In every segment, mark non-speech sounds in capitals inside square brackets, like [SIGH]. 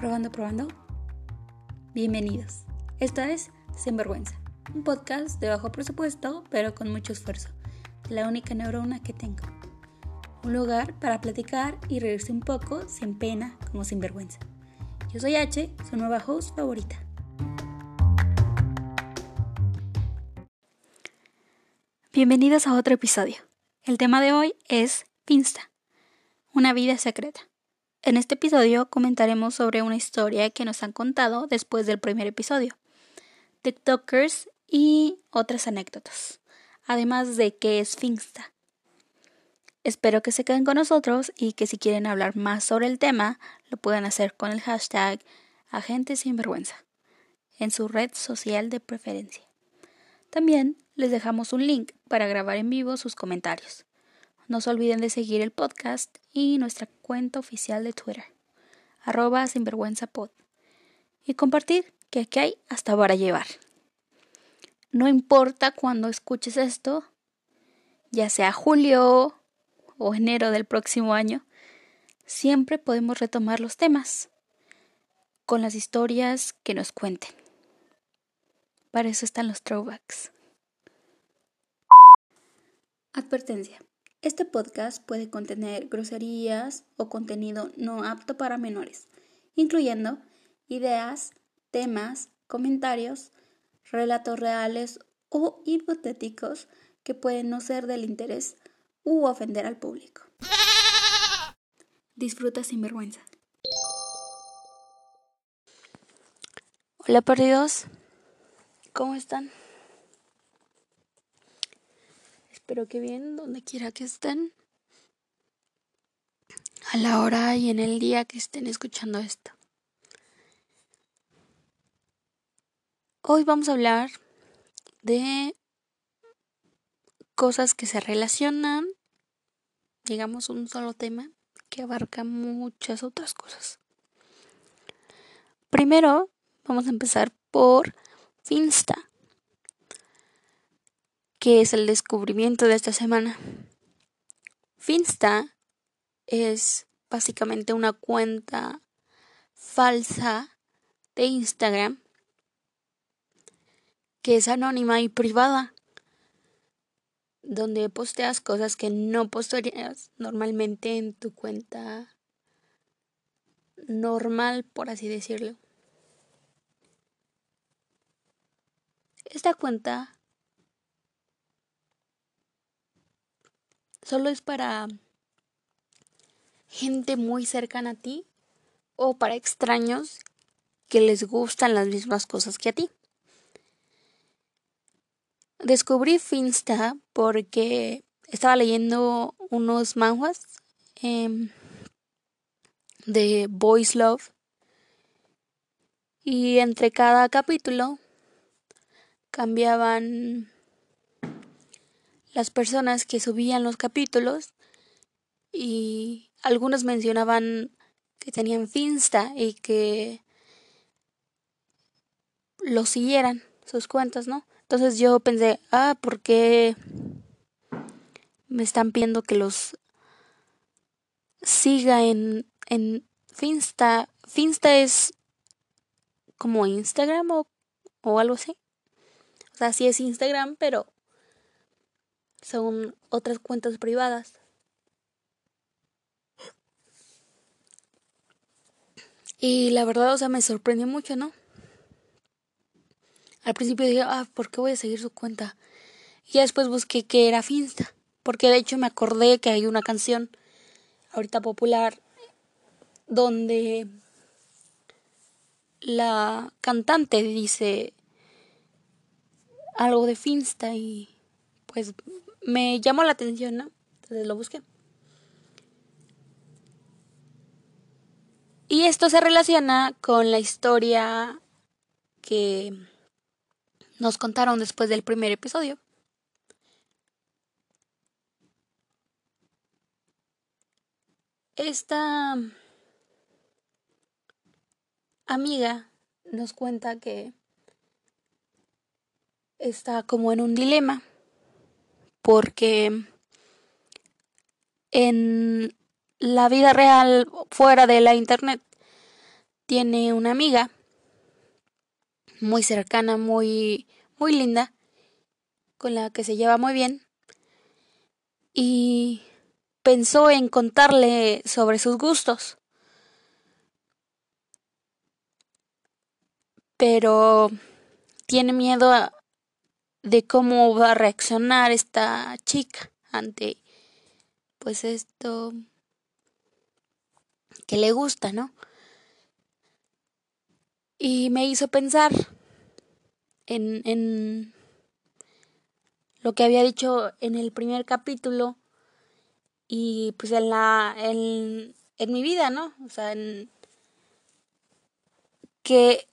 Probando, probando. Bienvenidos. Esta es Sinvergüenza, un podcast de bajo presupuesto, pero con mucho esfuerzo. La única neurona que tengo. Un lugar para platicar y reírse un poco, sin pena, como sinvergüenza. Yo soy H, su nueva host favorita. Bienvenidos a otro episodio. El tema de hoy es Finsta, una vida secreta. En este episodio comentaremos sobre una historia que nos han contado después del primer episodio, TikTokers y otras anécdotas, además de qué es Finsta. Espero que se queden con nosotros y que si quieren hablar más sobre el tema, lo puedan hacer con el hashtag Agentes Sinvergüenza en su red social de preferencia. También les dejamos un link para grabar en vivo sus comentarios. No se olviden de seguir el podcast y nuestra cuenta oficial de Twitter, arroba sinvergüenzapod, y compartir que aquí hay hasta para llevar. No importa cuando escuches esto, ya sea julio o enero del próximo año, siempre podemos retomar los temas con las historias que nos cuenten. Para eso están los throwbacks. Advertencia. Este podcast puede contener groserías o contenido no apto para menores, incluyendo ideas, temas, comentarios, relatos reales o hipotéticos que pueden no ser del interés u ofender al público. Disfruta sin vergüenza. Hola perdidos, ¿cómo están? Espero que bien, donde quiera que estén. A la hora y en el día que estén escuchando esto. Hoy vamos a hablar de cosas que se relacionan, digamos, un solo tema que abarca muchas otras cosas. Primero, vamos a empezar por Finsta que es el descubrimiento de esta semana. Finsta es básicamente una cuenta falsa de Instagram que es anónima y privada, donde posteas cosas que no postearías normalmente en tu cuenta normal, por así decirlo. Esta cuenta solo es para gente muy cercana a ti o para extraños que les gustan las mismas cosas que a ti. Descubrí Finsta porque estaba leyendo unos manhwas em, de Boys Love y entre cada capítulo cambiaban las personas que subían los capítulos y algunos mencionaban que tenían Finsta y que lo siguieran sus cuentas, ¿no? Entonces yo pensé, ah, ¿por qué me están pidiendo que los siga en, en Finsta? Finsta es como Instagram o, o algo así. O sea, sí es Instagram, pero son otras cuentas privadas. Y la verdad, o sea, me sorprendió mucho, ¿no? Al principio dije, ah, ¿por qué voy a seguir su cuenta? Y después busqué que era Finsta. Porque de hecho me acordé que hay una canción ahorita popular donde la cantante dice algo de Finsta y pues me llamó la atención, ¿no? Entonces lo busqué. Y esto se relaciona con la historia que nos contaron después del primer episodio. Esta amiga nos cuenta que está como en un dilema porque en la vida real fuera de la internet tiene una amiga muy cercana, muy muy linda, con la que se lleva muy bien. Y pensó en contarle sobre sus gustos. Pero tiene miedo de cómo va a reaccionar esta chica ante pues esto que le gusta, ¿no? Y me hizo pensar en, en lo que había dicho en el primer capítulo y pues en la en, en mi vida, ¿no? O sea, en que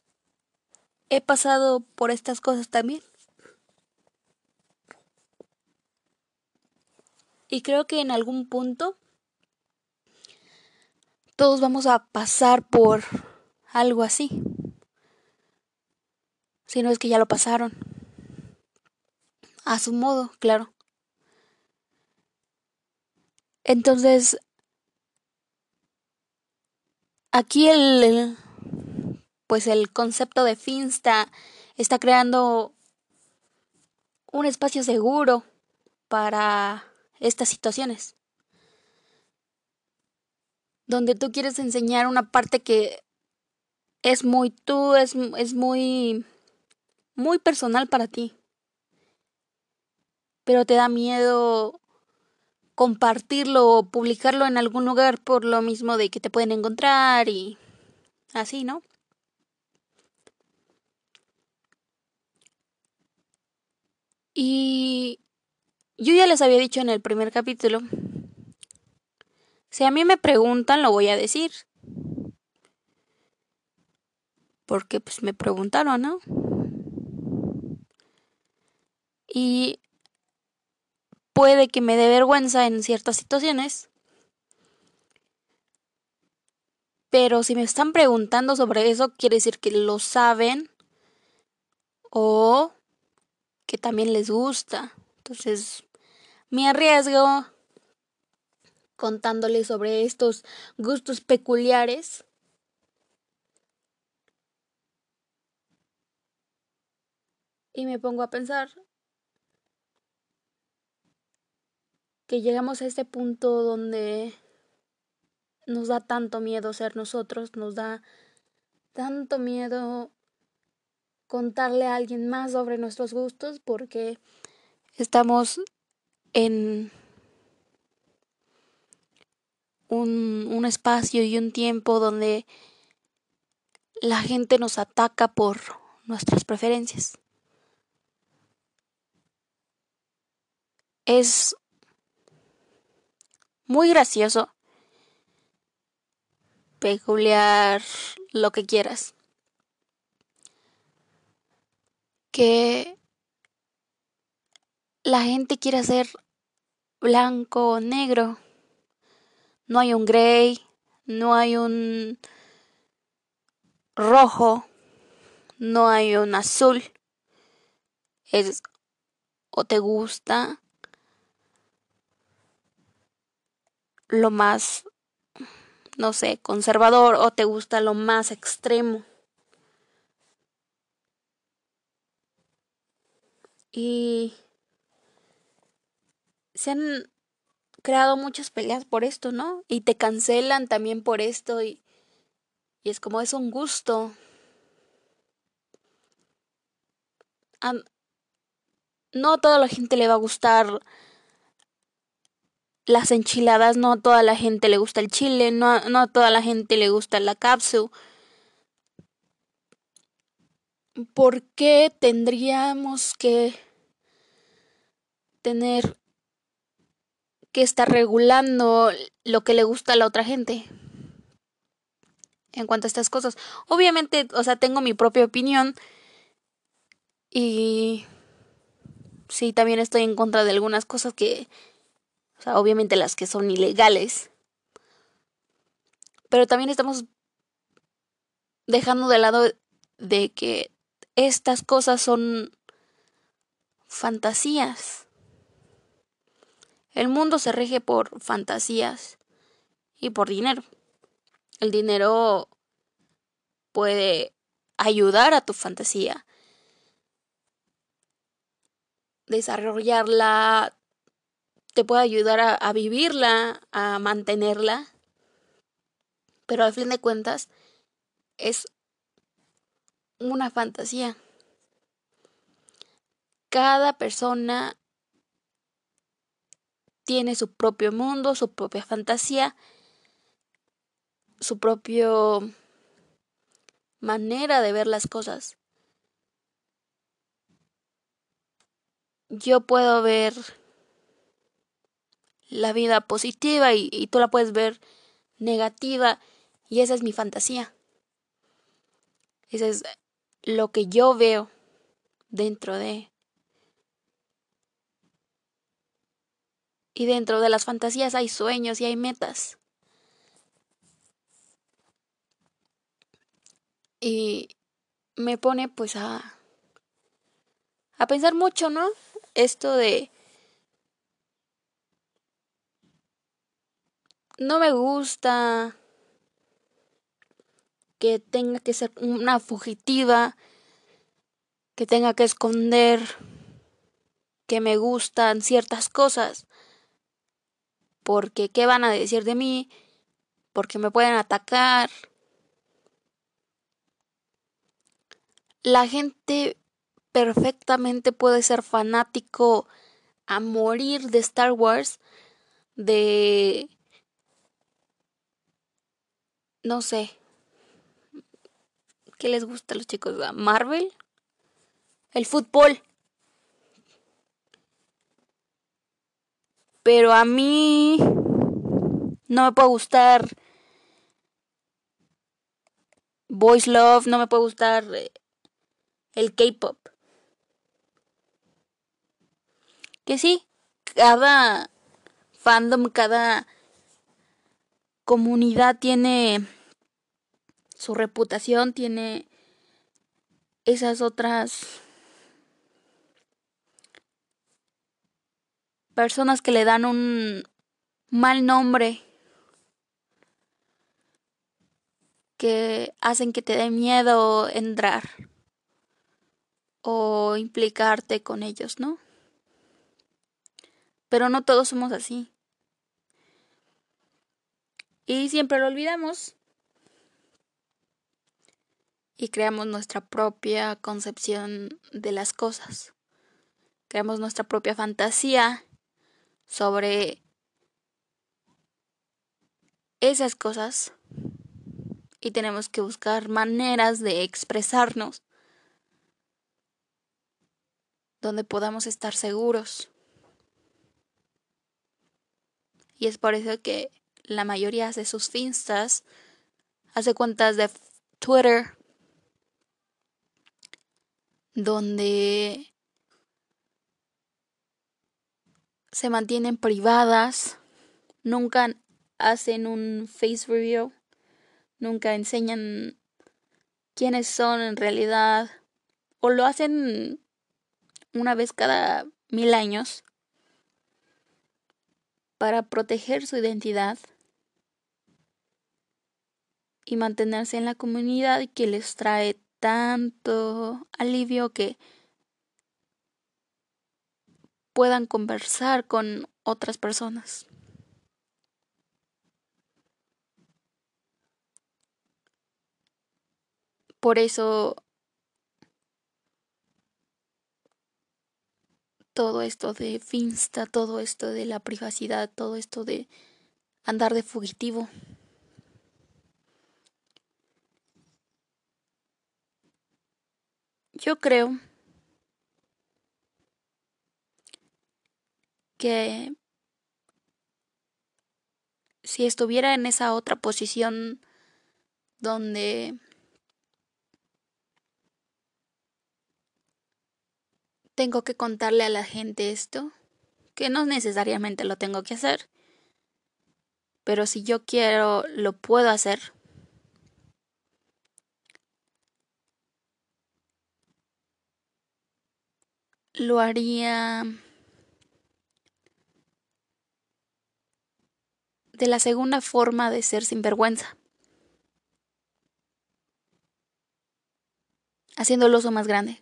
he pasado por estas cosas también. Y creo que en algún punto todos vamos a pasar por algo así. Si no es que ya lo pasaron. A su modo, claro. Entonces, aquí el, pues el concepto de Finsta está creando un espacio seguro para estas situaciones. Donde tú quieres enseñar una parte que es muy tú, es, es muy, muy personal para ti. Pero te da miedo compartirlo o publicarlo en algún lugar por lo mismo de que te pueden encontrar y así, ¿no? Y yo ya les había dicho en el primer capítulo, si a mí me preguntan, lo voy a decir. Porque pues me preguntaron, ¿no? Y puede que me dé vergüenza en ciertas situaciones. Pero si me están preguntando sobre eso, quiere decir que lo saben o que también les gusta. Entonces, me arriesgo contándoles sobre estos gustos peculiares. Y me pongo a pensar que llegamos a este punto donde nos da tanto miedo ser nosotros, nos da tanto miedo contarle a alguien más sobre nuestros gustos porque estamos en un, un espacio y un tiempo donde la gente nos ataca por nuestras preferencias. Es muy gracioso, peculiar, lo que quieras. Que la gente quiere ser blanco o negro. No hay un gray, no hay un rojo, no hay un azul. Es o te gusta lo más, no sé, conservador o te gusta lo más extremo. Y se han creado muchas peleas por esto, ¿no? Y te cancelan también por esto y, y es como es un gusto. no a toda la gente le va a gustar las enchiladas, no a toda la gente le gusta el chile, no, no a toda la gente le gusta la cápsula. ¿Por qué tendríamos que tener que estar regulando lo que le gusta a la otra gente? En cuanto a estas cosas. Obviamente, o sea, tengo mi propia opinión y sí, también estoy en contra de algunas cosas que o sea, obviamente las que son ilegales. Pero también estamos dejando de lado de que estas cosas son fantasías. El mundo se rige por fantasías y por dinero. El dinero puede ayudar a tu fantasía. Desarrollarla te puede ayudar a, vivirla, a mantenerla. Pero al fin de cuentas es una fantasía. Cada persona tiene su propio mundo, su propia fantasía, su propio manera de ver las cosas. Yo puedo ver la vida positiva y, y, tú la puedes ver negativa y esa es mi fantasía. Ese es lo que yo veo dentro de Y dentro de las fantasías hay sueños y hay metas. Y me pone pues a a pensar mucho, ¿no? Esto de no me gusta que tenga que ser una fugitiva, que tenga que esconder que me gustan ciertas cosas porque ¿qué van a decir de mí? Porque me pueden atacar. La gente perfectamente puede ser fanático a morir de Star Wars, de... no sé. ¿Qué les gusta a los chicos? ¿Marvel? El fútbol. Pero a mí no me puede gustar Voice Love, no me puede gustar eh, el K-Pop. Que sí, cada fandom, cada comunidad tiene su reputación, tiene esas otras personas que le dan un mal nombre, que hacen que te dé miedo entrar o implicarte con ellos, ¿no? Pero no todos somos así. Y siempre lo olvidamos. Y creamos nuestra propia concepción de las cosas. Creamos nuestra propia fantasía sobre esas cosas y tenemos que buscar maneras de expresarnos donde podamos estar seguros. Y es por eso que la mayoría hace sus finstas, hace cuentas de Twitter, donde se mantienen privadas, nunca hacen un face review, nunca enseñan quiénes son en realidad, o lo hacen una vez cada mil años para proteger su identidad y mantenerse en la comunidad que les trae tanto alivio que puedan conversar con otras personas. Por eso todo esto de Finsta, todo esto de la privacidad, todo esto de andar de fugitivo. Yo creo que si estuviera en esa otra posición donde tengo que contarle a la gente esto, que no necesariamente lo tengo que hacer, pero si yo quiero, lo puedo hacer. Lo haría de la segunda forma de ser sinvergüenza. haciendo el oso más grande.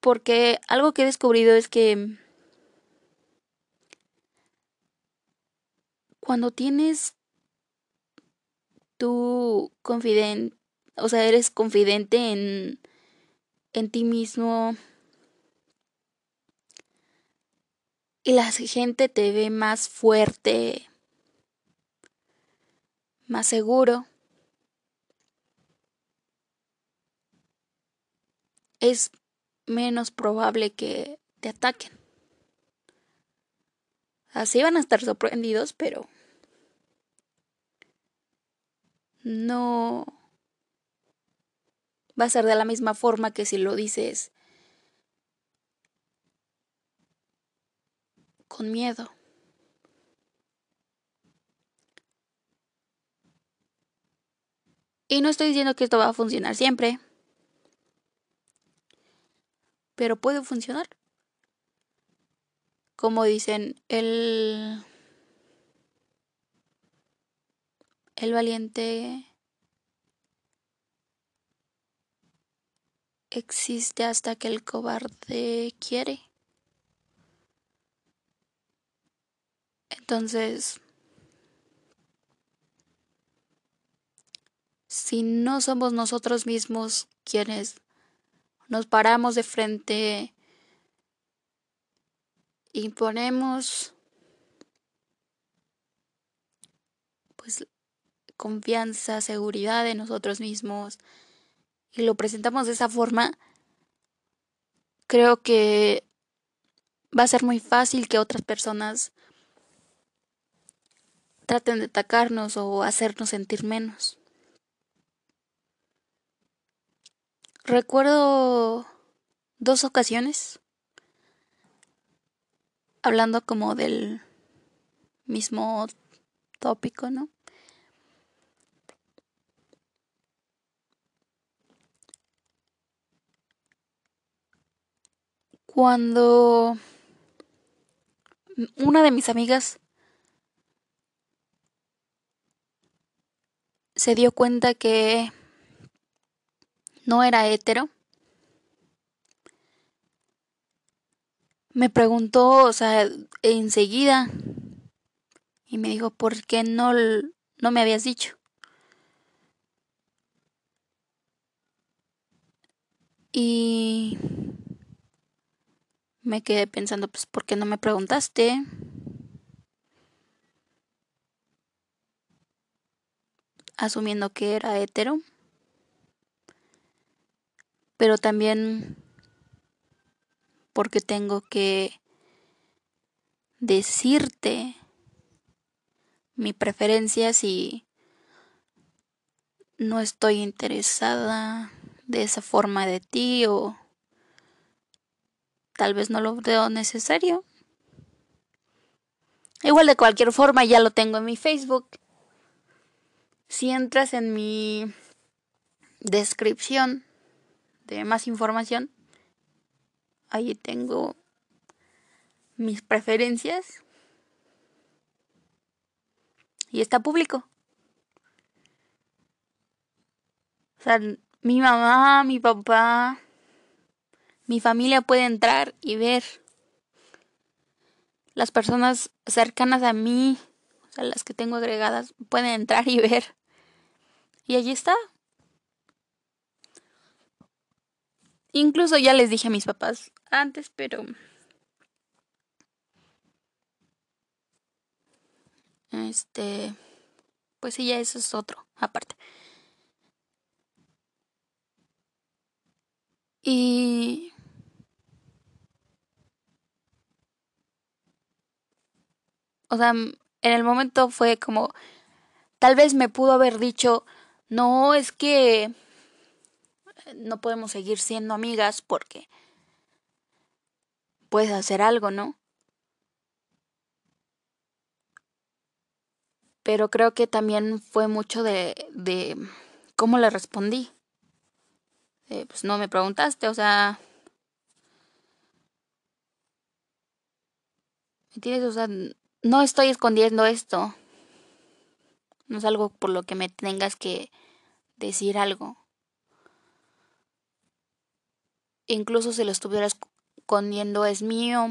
Porque algo que he descubrido es que cuando tienes tú confidente, o sea, eres confidente en, en ti mismo y la gente te ve más fuerte, más seguro. Es menos probable que te ataquen. Así van a estar sorprendidos, pero no va a ser de la misma forma que si lo dices con miedo. Y no estoy diciendo que esto va a funcionar siempre, pero puede funcionar. Como dicen, el el valiente existe hasta que el cobarde quiere. Entonces, si no somos nosotros mismos quienes nos paramos de frente y ponemos pues confianza, seguridad en nosotros mismos y lo presentamos de esa forma, creo que va a ser muy fácil que otras personas traten de atacarnos o hacernos sentir menos. Recuerdo dos ocasiones hablando como del mismo tópico, ¿no? Cuando una de mis amigas se dio cuenta que no era hetero, me preguntó, o sea, enseguida, y me dijo, ¿por qué no, no me habías dicho? Y me quedé pensando, pues, ¿por qué no me preguntaste? Asumiendo que era hetero. Pero también porque tengo que decirte mi preferencia si no estoy interesada de esa forma de ti o tal vez no lo veo necesario. Igual de cualquier forma ya lo tengo en mi Facebook. Si entras en mi descripción de más información, ahí tengo mis preferencias y está público. O sea, mi mamá, mi papá, mi familia puede entrar y ver las personas cercanas a mí, o sea, las que tengo agregadas, pueden entrar y ver. Y allí está. Incluso ya les dije a mis papás antes, pero... Este... Pues sí, ya eso es otro, aparte. Y O sea, en el momento fue como, tal vez me pudo haber dicho, no, es que no podemos seguir siendo amigas porque puedes hacer algo, ¿no? Pero creo que también fue mucho de, de cómo le respondí. pues no me preguntaste, o sea... ¿Me entiendes? O sea, no estoy escondiendo esto. No es algo por lo que me tengas que decir algo. Incluso si lo estuvieras escondiendo es mío,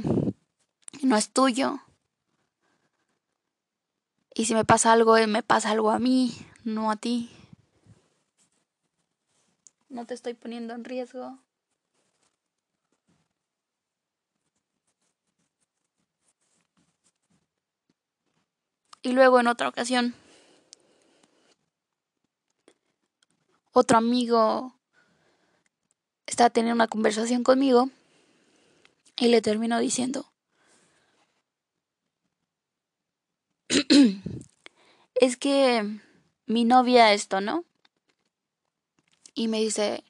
no es tuyo. Y si me pasa algo, me pasa algo a mí, no a ti. No te estoy poniendo en riesgo. Y luego en otra ocasión, otro amigo estaba teniendo una conversación conmigo y le terminó diciendo, [CLEARS THROAT] es que mi novia esto, ¿no? Y me dice,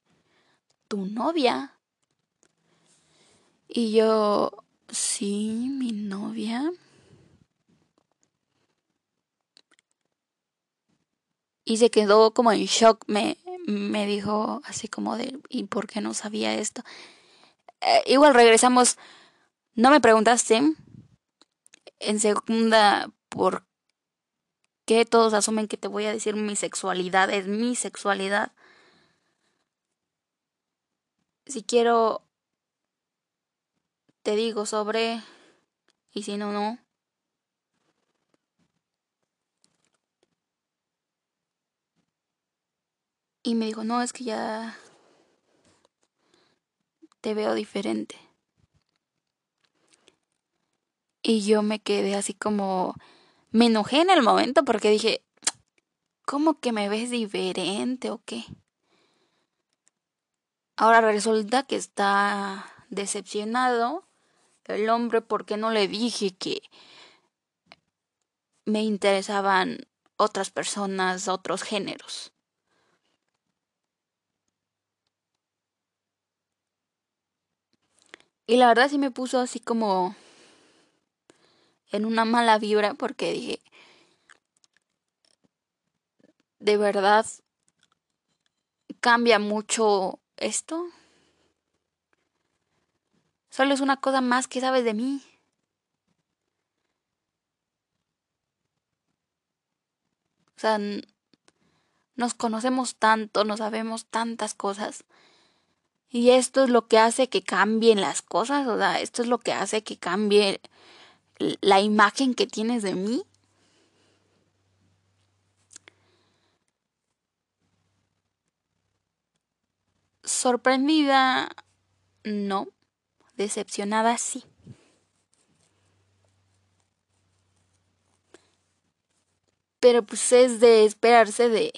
¿tu novia? Y yo, sí, mi novia. Y se quedó como en shock, me, me dijo así como de, ¿y por qué no sabía esto? Eh, igual regresamos, no me preguntaste en segunda por qué todos asumen que te voy a decir mi sexualidad, es mi sexualidad. Si quiero, te digo sobre, y si no, no. Y me dijo, no, es que ya te veo diferente. Y yo me quedé así como, me enojé en el momento porque dije, ¿cómo que me ves diferente o qué? Ahora resulta que está decepcionado el hombre porque no le dije que me interesaban otras personas, otros géneros. Y la verdad sí me puso así como en una mala vibra porque dije, de verdad cambia mucho esto. Solo es una cosa más que sabes de mí. O sea, nos conocemos tanto, nos sabemos tantas cosas y esto es lo que hace que cambien las cosas, o sea, esto es lo que hace que cambie la imagen que tienes de mí. Sorprendida, no. Decepcionada, sí. Pero pues es de esperarse de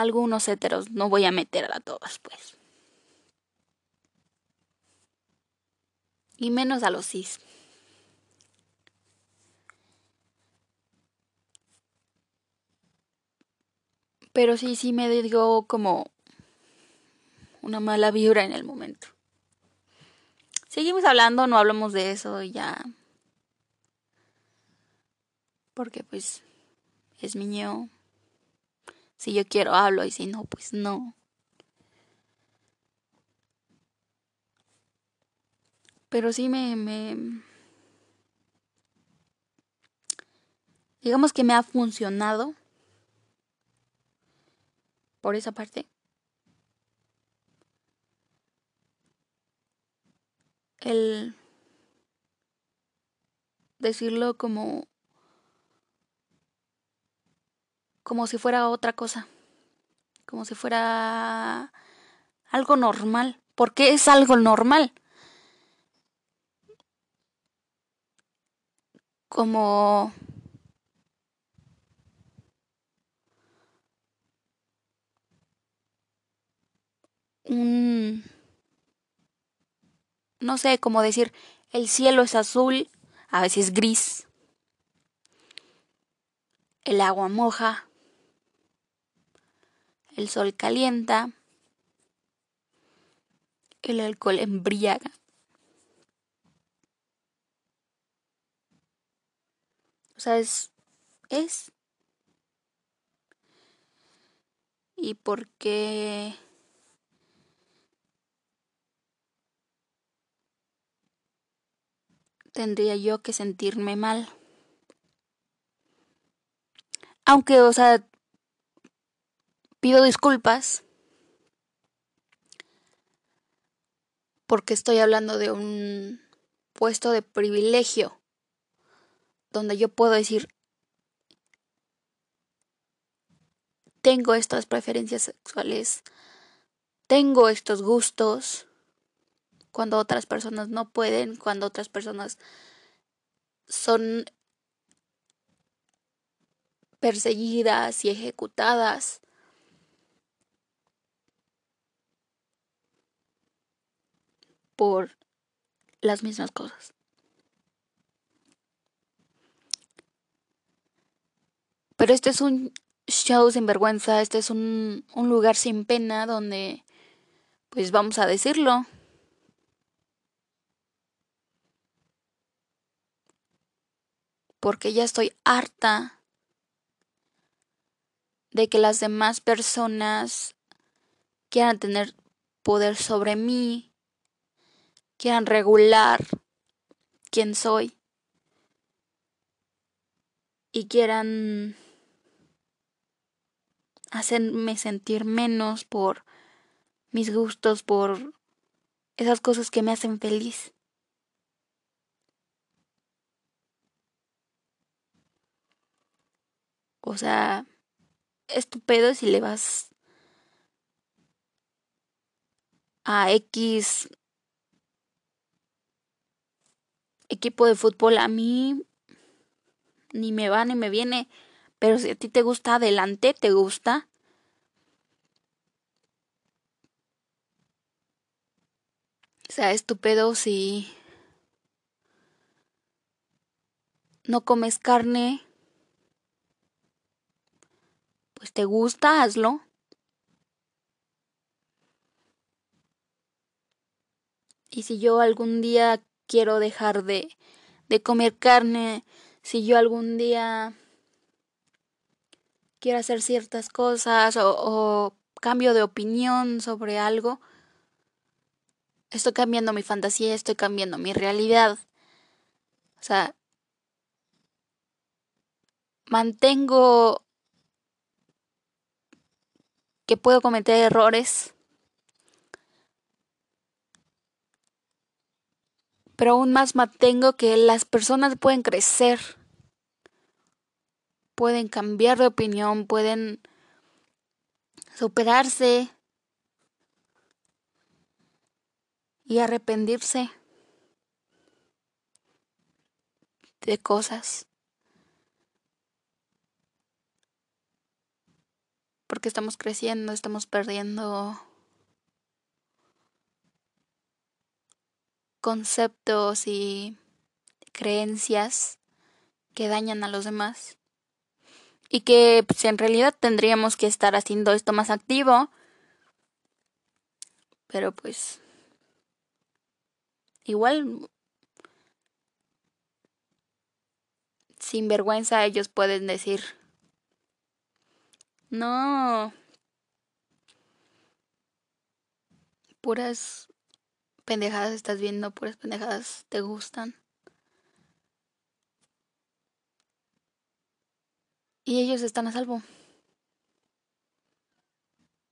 algunos heteros, no voy a meter a todas, pues. Y menos a los cis. Pero sí, sí me dio como una mala vibra en el momento. Seguimos hablando, no hablamos de eso ya. Porque pues es niño. Si yo quiero hablo y si no, pues no. Pero sí me, me... Digamos que me ha funcionado por esa parte. El decirlo como como si fuera otra cosa, como si fuera algo normal. ¿Por qué es algo normal? Como un... no sé, como decir, el cielo es azul, a veces gris, el agua moja, el sol calienta, el alcohol embriaga. O sea, es, es. ¿Y por qué? tendría yo que sentirme mal. Aunque, o sea, pido disculpas porque estoy hablando de un puesto de privilegio donde yo puedo decir, tengo estas preferencias sexuales, tengo estos gustos, cuando otras personas no pueden, cuando otras personas son perseguidas y ejecutadas. Por las mismas cosas. Pero este es un show sin vergüenza, este es un, un lugar sin pena donde, pues vamos a decirlo, porque ya estoy harta de que las demás personas quieran tener poder sobre mí, quieran regular quién soy y quieran hacerme sentir menos por mis gustos, por esas cosas que me hacen feliz. O sea, estupendo si le vas a X equipo de fútbol. A mí ni me va ni me viene. Pero si a ti te gusta, adelante, te gusta. O sea, estupendo si no comes carne pues te gusta, hazlo. Y si yo algún día quiero dejar de, de comer carne, si yo algún día quiero hacer ciertas cosas o, o cambio de opinión sobre algo, estoy cambiando mi fantasía, estoy cambiando mi realidad. O sea, mantengo que puedo cometer errores. Pero aún más mantengo que las personas pueden crecer, pueden cambiar de opinión, pueden superarse y arrepentirse de cosas. porque estamos creciendo, estamos perdiendo conceptos y creencias que dañan a los demás y que pues, en realidad tendríamos que estar haciendo esto más activo pero pues igual sin vergüenza ellos pueden decir no. Puras pendejadas estás viendo, puras pendejadas te gustan. Y ellos están a salvo.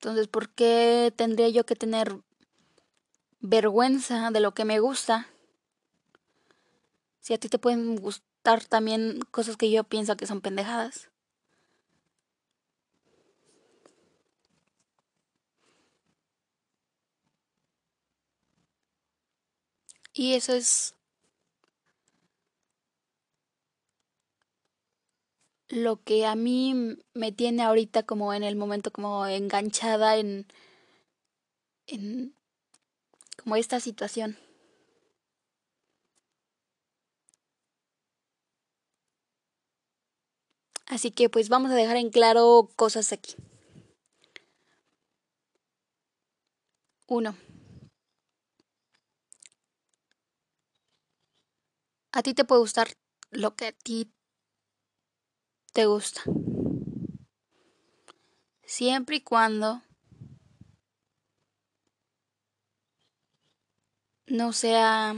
Entonces, ¿por qué tendría yo que tener vergüenza de lo que me gusta? Si a ti te pueden gustar también cosas que yo pienso que son pendejadas. Y eso es lo que a mí me tiene ahorita como en el momento como enganchada en en como esta situación. Así que pues vamos a dejar en claro cosas aquí. Uno. A ti te puede gustar lo que a ti te gusta. Siempre y cuando no sea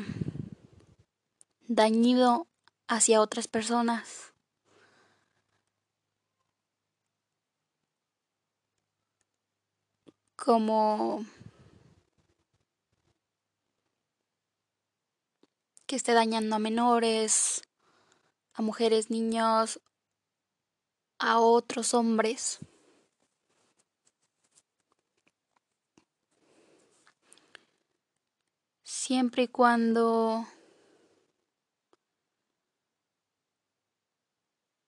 dañido hacia otras personas. Como que esté dañando a menores, a mujeres, niños, a otros hombres. Siempre y cuando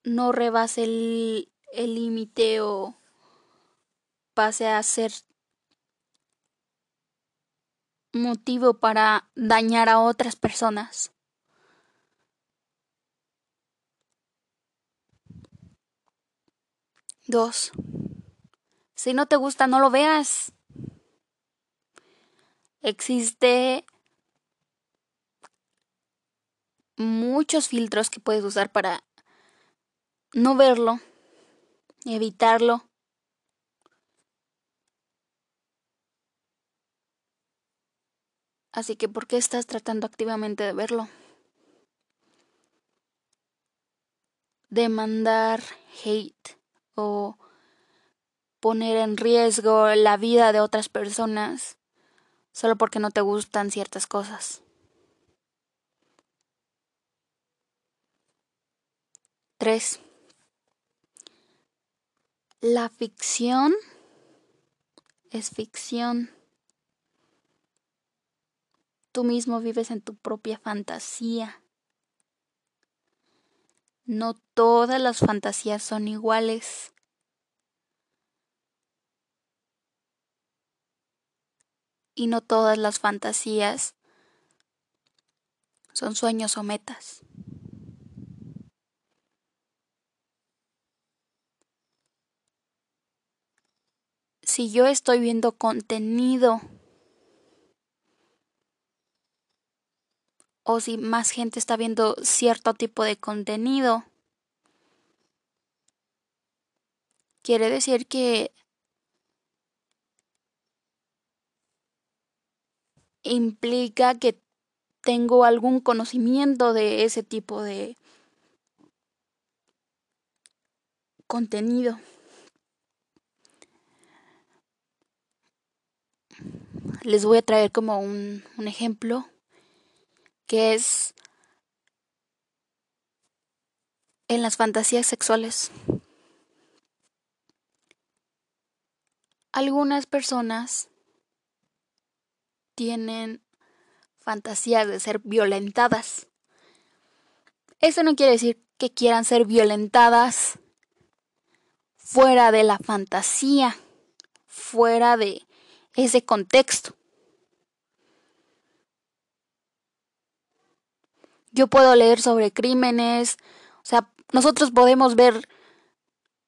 no rebase el límite o pase a ser motivo para dañar a otras personas. Dos. Si no te gusta, no lo veas. Existe muchos filtros que puedes usar para no verlo, evitarlo. Así que, ¿por qué estás tratando activamente de verlo? Demandar hate o poner en riesgo la vida de otras personas solo porque no te gustan ciertas cosas. 3. La ficción es ficción. Tú mismo vives en tu propia fantasía. No todas las fantasías son iguales. Y no todas las fantasías son sueños o metas. Si yo estoy viendo contenido o si más gente está viendo cierto tipo de contenido. Quiere decir que implica que tengo algún conocimiento de ese tipo de contenido. Les voy a traer como un, un ejemplo que es en las fantasías sexuales. Algunas personas tienen fantasías de ser violentadas. Eso no quiere decir que quieran ser violentadas fuera de la fantasía, fuera de ese contexto. Yo puedo leer sobre crímenes, o sea, nosotros podemos ver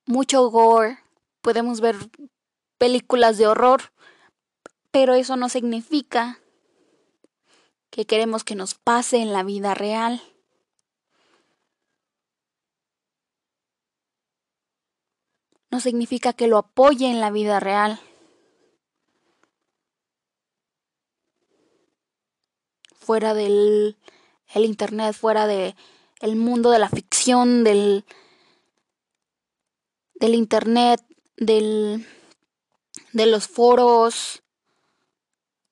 mucho gore, podemos ver películas de horror, pero eso no significa que queremos que nos pase en la vida real. No significa que lo apoye en la vida real. Fuera del el internet, fuera de el mundo de la ficción, del, del internet, del, de los foros,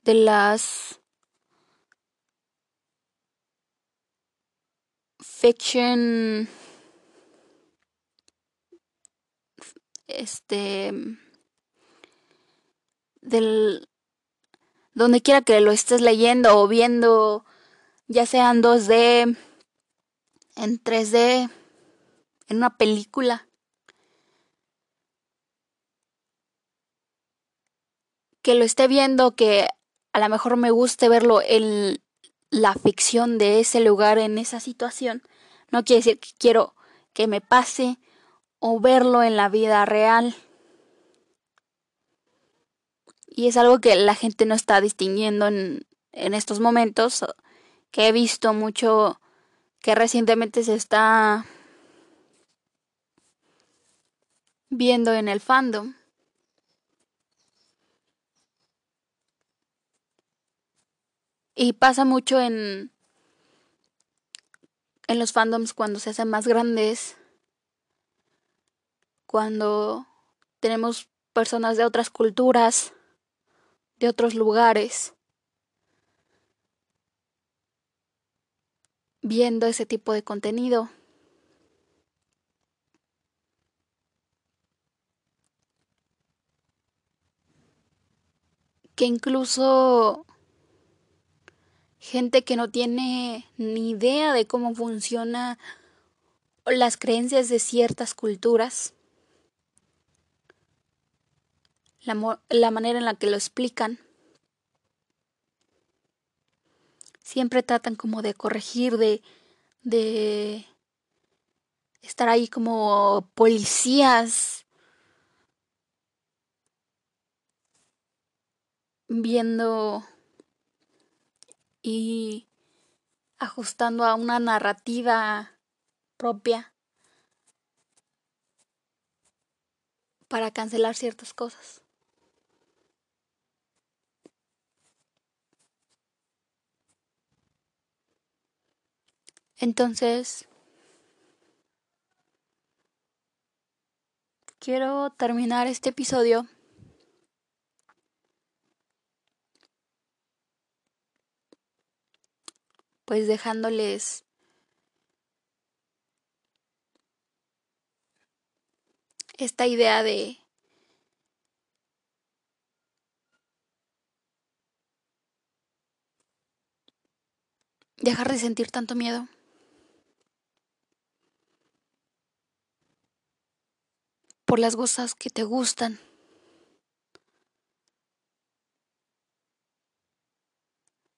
de las fiction este del donde quiera que lo estés leyendo o viendo ya sean 2D, en 3D, en una película. Que lo esté viendo, que a lo mejor me guste verlo en la ficción de ese lugar, en esa situación, no quiere decir que quiero que me pase o verlo en la vida real. Y es algo que la gente no está distinguiendo en, en estos momentos que he visto mucho que recientemente se está viendo en el fandom. Y pasa mucho en en los fandoms cuando se hacen más grandes, cuando tenemos personas de otras culturas, de otros lugares, viendo ese tipo de contenido. Que incluso gente que no tiene ni idea de cómo funciona las creencias de ciertas culturas, la, la, manera en la que lo explican. Siempre tratan como de corregir, de, de estar ahí como policías viendo y ajustando a una narrativa propia para cancelar ciertas cosas. Entonces, quiero terminar este episodio pues dejándoles esta idea de dejar de sentir tanto miedo. Por las cosas que te gustan.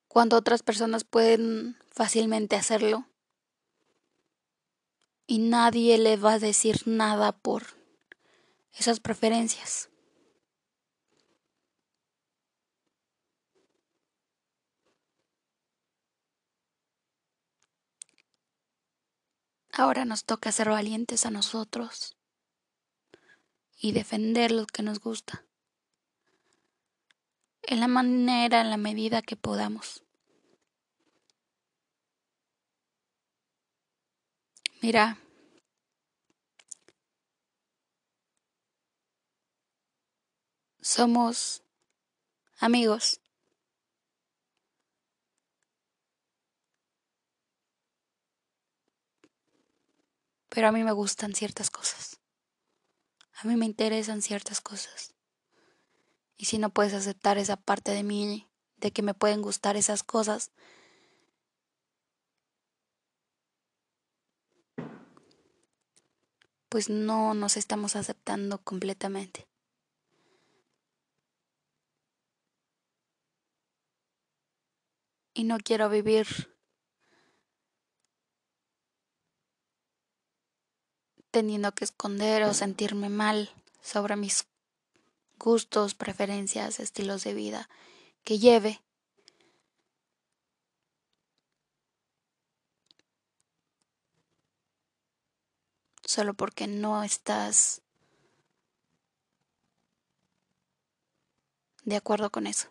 cuando otras personas pueden fácilmente hacerlo. Y nadie le va a decir nada por esas preferencias. Ahora nos toca ser valientes a nosotros y defender lo que nos gusta en la manera, en la medida que podamos. Mira, somos amigos. Pero a mí me gustan ciertas cosas. A mí me interesan ciertas cosas. Y si no puedes aceptar esa parte de mí, de que me pueden gustar esas cosas, pues no nos estamos aceptando completamente. Y no quiero vivir teniendo que esconder o sentirme mal sobre mis gustos, preferencias, estilos de vida que lleve solo porque no estás de acuerdo con eso.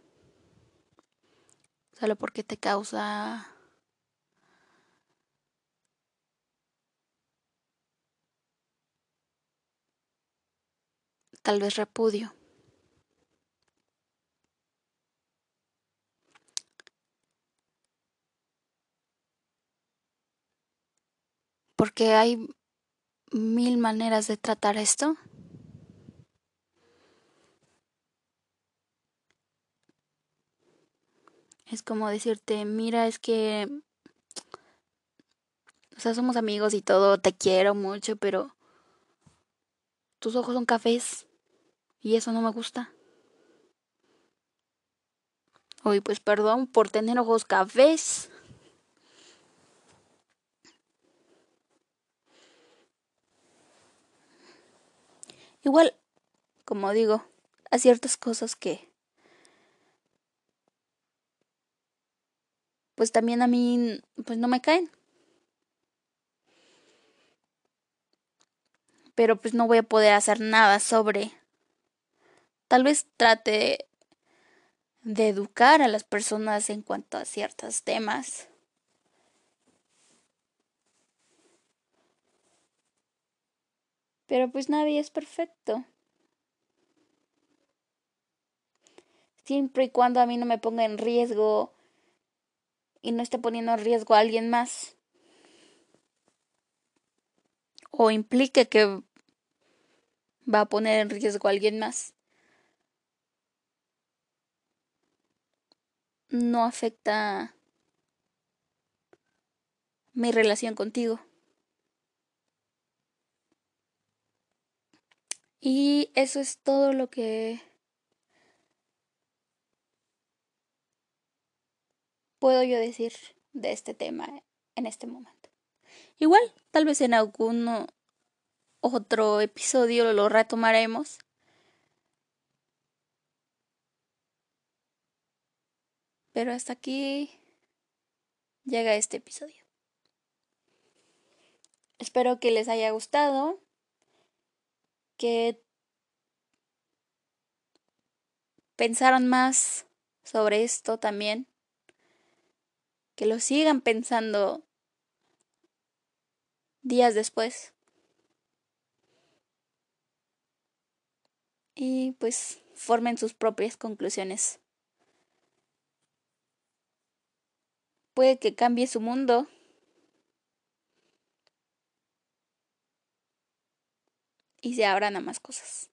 Solo porque te causa tal vez repudio. Porque hay mil maneras de tratar esto. Es como decirte, mira, es que, o sea, somos amigos y todo, te quiero mucho, pero tus ojos son cafés y eso no me gusta. Uy, pues perdón por tener ojos cafés. Igual, como digo, a ciertas cosas que pues también a mí pues no me caen. Pero pues no voy a poder hacer nada sobre tal vez trate de educar a las personas en cuanto a ciertos temas. Pero pues nadie es perfecto. Siempre y cuando a mí no me ponga en riesgo y no esté poniendo en riesgo a alguien más. O implique que va a poner en riesgo a alguien más. No afecta mi relación contigo. Y eso es todo lo que puedo yo decir de este tema en este momento. Igual, tal vez en algún otro episodio lo retomaremos. Pero hasta aquí llega este episodio. Espero que les haya gustado, que pensaran más sobre esto también que lo sigan pensando días después. Y pues formen sus propias conclusiones. Puede que cambie su mundo. Y se abran a más cosas.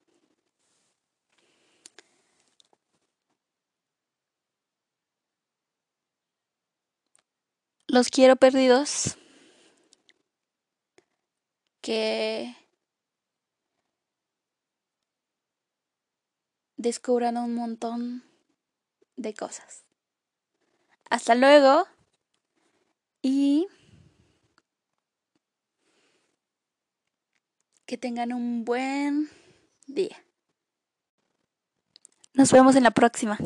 Los quiero perdidos. Que descubran un montón de cosas. Hasta luego y que tengan un buen día. Nos vemos en la próxima.